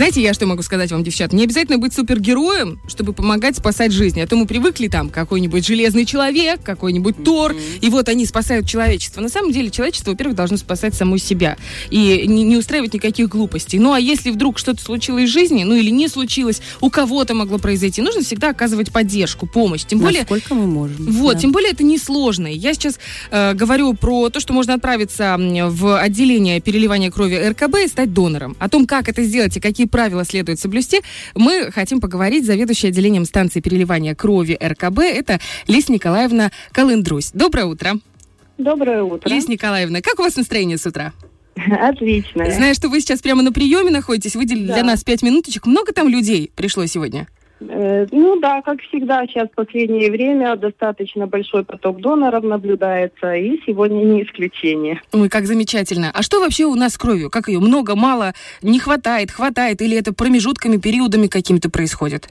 Знаете, я что могу сказать вам, девчат? Не обязательно быть супергероем, чтобы помогать спасать жизни. А то мы привыкли там какой-нибудь железный человек, какой-нибудь Тор, и вот они спасают человечество. На самом деле человечество, во-первых, должно спасать само себя и не, не устраивать никаких глупостей. Ну а если вдруг что-то случилось в жизни, ну или не случилось, у кого-то могло произойти, нужно всегда оказывать поддержку, помощь. Тем более... Насколько мы можем. Вот, да. тем более это несложно. Я сейчас э, говорю про то, что можно отправиться в отделение переливания крови РКБ и стать донором. О том, как это сделать и какие правила следует соблюсти, мы хотим поговорить с заведующей отделением станции переливания крови РКБ. Это Лис Николаевна Колындрусь. Доброе утро. Доброе утро. Лис Николаевна, как у вас настроение с утра? Отлично. Знаю, что вы сейчас прямо на приеме находитесь, выделили Да. для нас пять минуточек. Много там людей пришло сегодня? Э, Ну да, как всегда, сейчас в последнее время достаточно большой поток доноров наблюдается, и сегодня не исключение. Ой, как замечательно. А что вообще у нас с кровью? Как ее? Много, мало? Не хватает, хватает? Или это промежутками, периодами какими-то происходит?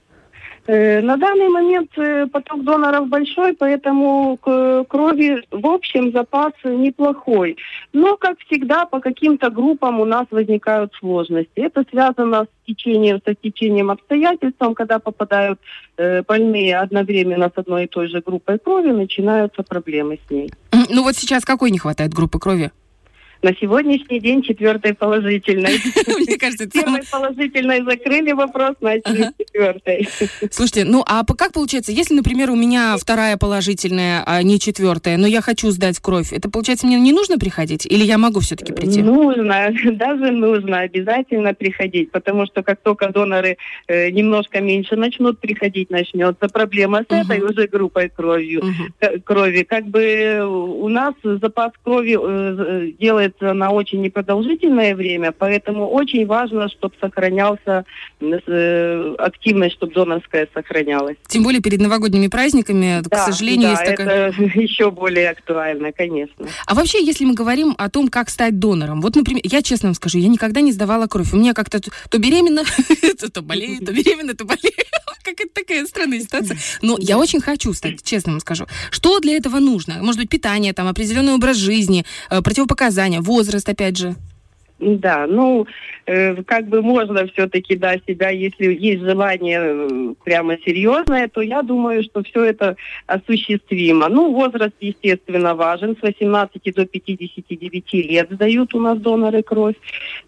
Э, На данный момент э, поток доноров большой, поэтому крови в общем запас неплохой. Но, как всегда, по каким-то группам у нас возникают сложности. Это связано с течением, со стечением обстоятельств, когда попадают э, больные одновременно с одной и той же группой крови, начинаются проблемы с ней. Ну вот сейчас какой не хватает группы крови? На сегодняшний день четвертой положительной. Мне кажется, Первой положительной закрыли вопрос, начали четвертой. Слушайте, ну а как получается, если, например, у меня вторая положительная, а не четвертая, но я хочу сдать кровь, это получается мне не нужно приходить? Или я могу все-таки прийти? Нужно, даже нужно обязательно приходить, потому что как только доноры э, немножко меньше начнут приходить, начнется проблема с этой уже группой кровью. Мгм. э, крови. Как бы у нас запас крови э, делается на очень непродолжительное время, поэтому очень важно, чтобы сохранялся э, активность, чтобы донорская сохранялась. Тем более перед новогодними праздниками, к Да, сожалению, да, есть такая... это еще более актуально, конечно. А вообще, если мы говорим о том, как стать донором, вот, например, я честно вам скажу, я никогда не сдавала кровь. У меня как-то то, беременна, то, то болею, то беременна, то болею. Какая-то такая странная ситуация. Но я очень хочу стать, честно вам скажу. Что для этого нужно? Может быть, питание, там, определенный образ жизни, э, противопоказания, возраст, опять же. Да, ну, э, как бы можно все-таки, да, себя, если есть желание э, прямо серьезное, то я думаю, что все это осуществимо. Ну, возраст, естественно, важен. С 18 до 59 лет сдают у нас доноры кровь.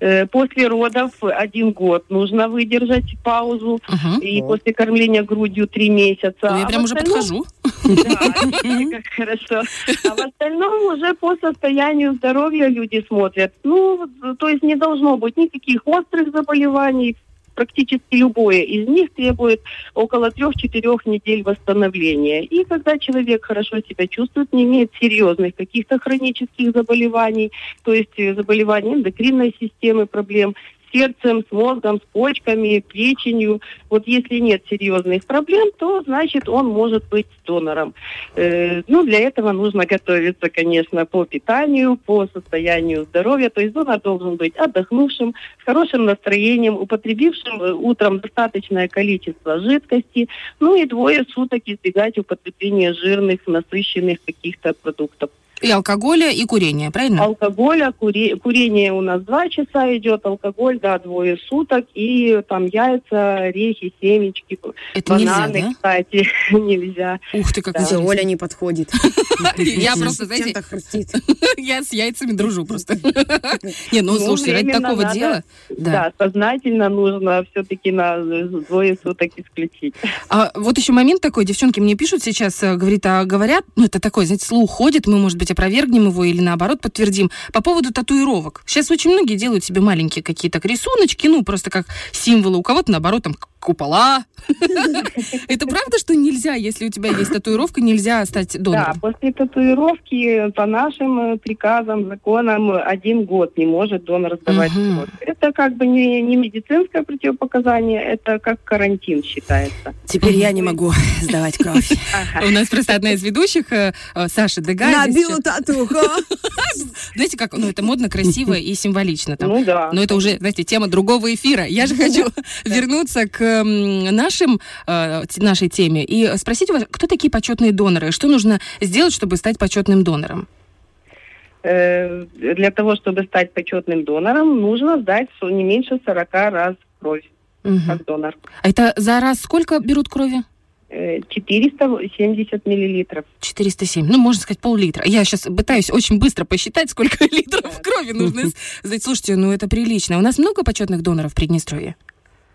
Э, после родов один год нужно выдержать паузу. Мгм. И после кормления грудью три месяца. Ну, я А прям уже остальном- подхожу. да, как хорошо. А в остальном уже по состоянию здоровья люди смотрят. Ну, то есть не должно быть никаких острых заболеваний. Практически любое из них требует около трех-четырех недель восстановления. И когда человек хорошо себя чувствует, не имеет серьезных каких-то хронических заболеваний, то есть э, заболеваний эндокринной системы, проблем сердцем, с мозгом, с почками, печенью. Вот если нет серьезных проблем, то значит он может быть донором. Э, ну, для этого нужно готовиться, конечно, по питанию, по состоянию здоровья. То есть донор должен быть отдохнувшим, с хорошим настроением, употребившим э, утром достаточное количество жидкости, ну и двое суток избегать употребления жирных, насыщенных каких-то продуктов. И алкоголя, и курения, правильно? Алкоголя, кури- курение у нас два часа идет, алкоголь, да, двое суток, и там яйца, орехи, семечки, Это нельзя, бананы, да? кстати, нельзя. Ух ты, как Да. Оля не подходит. Я просто, знаете, я с яйцами дружу просто. Не, ну Ну, слушайте, ради такого дела... Да, сознательно нужно все-таки на двое суток исключить. А вот еще момент такой, девчонки мне пишут сейчас, э, говорит, а говорят, ну это такой, знаете, слух ходит, мы, может быть, опровергнем его или наоборот подтвердим. По поводу татуировок. Сейчас очень многие делают себе маленькие какие-то рисуночки, ну просто как символы. У кого-то, наоборот, там купола. Это правда, что нельзя, если у тебя есть татуировка, нельзя стать Да, донором? после татуировки по нашим э, приказам, законам один год не может донор сдавать кровь. Это как бы не, не медицинское противопоказание, это как карантин считается. Теперь я не могу сдавать кровь. У нас просто одна из ведущих, э, э, Саша Дегай. Татуху. Знаете, как, ну это модно, красиво и символично. Там. Ну да. Но это уже, знаете, тема другого эфира. Я же хочу вернуться к нашим, э, нашей теме и спросить у вас, кто такие почетные доноры? Что нужно сделать, чтобы стать почетным донором? Э, Для того, чтобы стать почетным донором, нужно сдать не меньше 40 раз кровь Мгм. как донор. А это за раз сколько берут крови? Э, 470 миллилитров. 407. Ну, можно сказать, пол-литра. Я сейчас пытаюсь очень быстро посчитать, сколько литров крови нужно сдать. Слушайте, ну это прилично. У нас много почетных доноров в Приднестровье?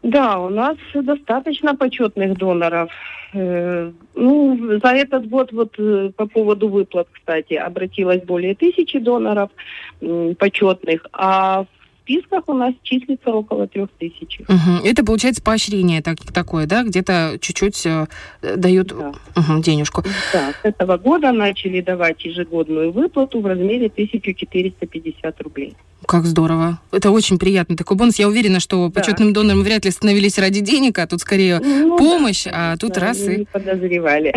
Да, у нас достаточно почетных доноров. Э, Ну, за этот год вот э, по поводу выплат, кстати, обратилось более тысячи доноров почетных, а в списках у нас числится около трех тысяч. Мгм. Это получается поощрение так- такое, да? Где-то чуть-чуть э, дают Да. мгм, денежку. Да, с этого года начали давать ежегодную выплату в размере 1450 рублей. Как здорово. Это очень приятно. Такой бонус. Я уверена, что Да. почетным донором вряд ли становились ради денег, а тут скорее Ну, помощь, да, а тут да, раз и... не подозревали.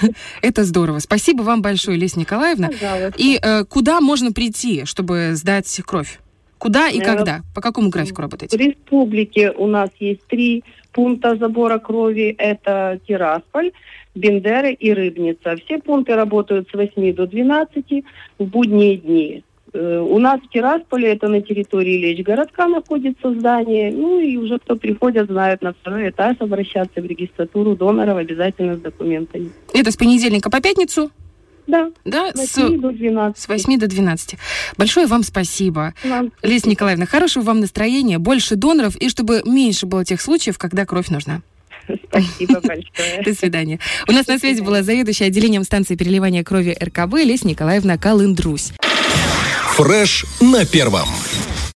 Это здорово. Спасибо вам большое, Леся Николаевна. Пожалуйста. И э, куда можно прийти, чтобы сдать кровь? Куда и Э, когда? По какому графику В работаете? республике у нас есть три пункта забора крови. Это Тирасполь, Бендеры и Рыбница. Все пункты работают с 8 до 12 в будние дни. Э, У нас в Тирасполе, это на территории Лечь городка находится здание. Ну и уже кто приходят, знают на второй этаж обращаться в регистратуру доноров обязательно с документами. Это с понедельника по пятницу, Да, да? с С, 8 до 12. с 8 до 12. Большое вам спасибо. Вам Леся Николаевна, хорошего вам настроения, больше доноров, и чтобы меньше было тех случаев, когда кровь нужна. спасибо большое. До свидания. У нас на связи была заведующая отделением станции переливания крови РКБ Леся Николаевна Колындрусь. Фреш на первом.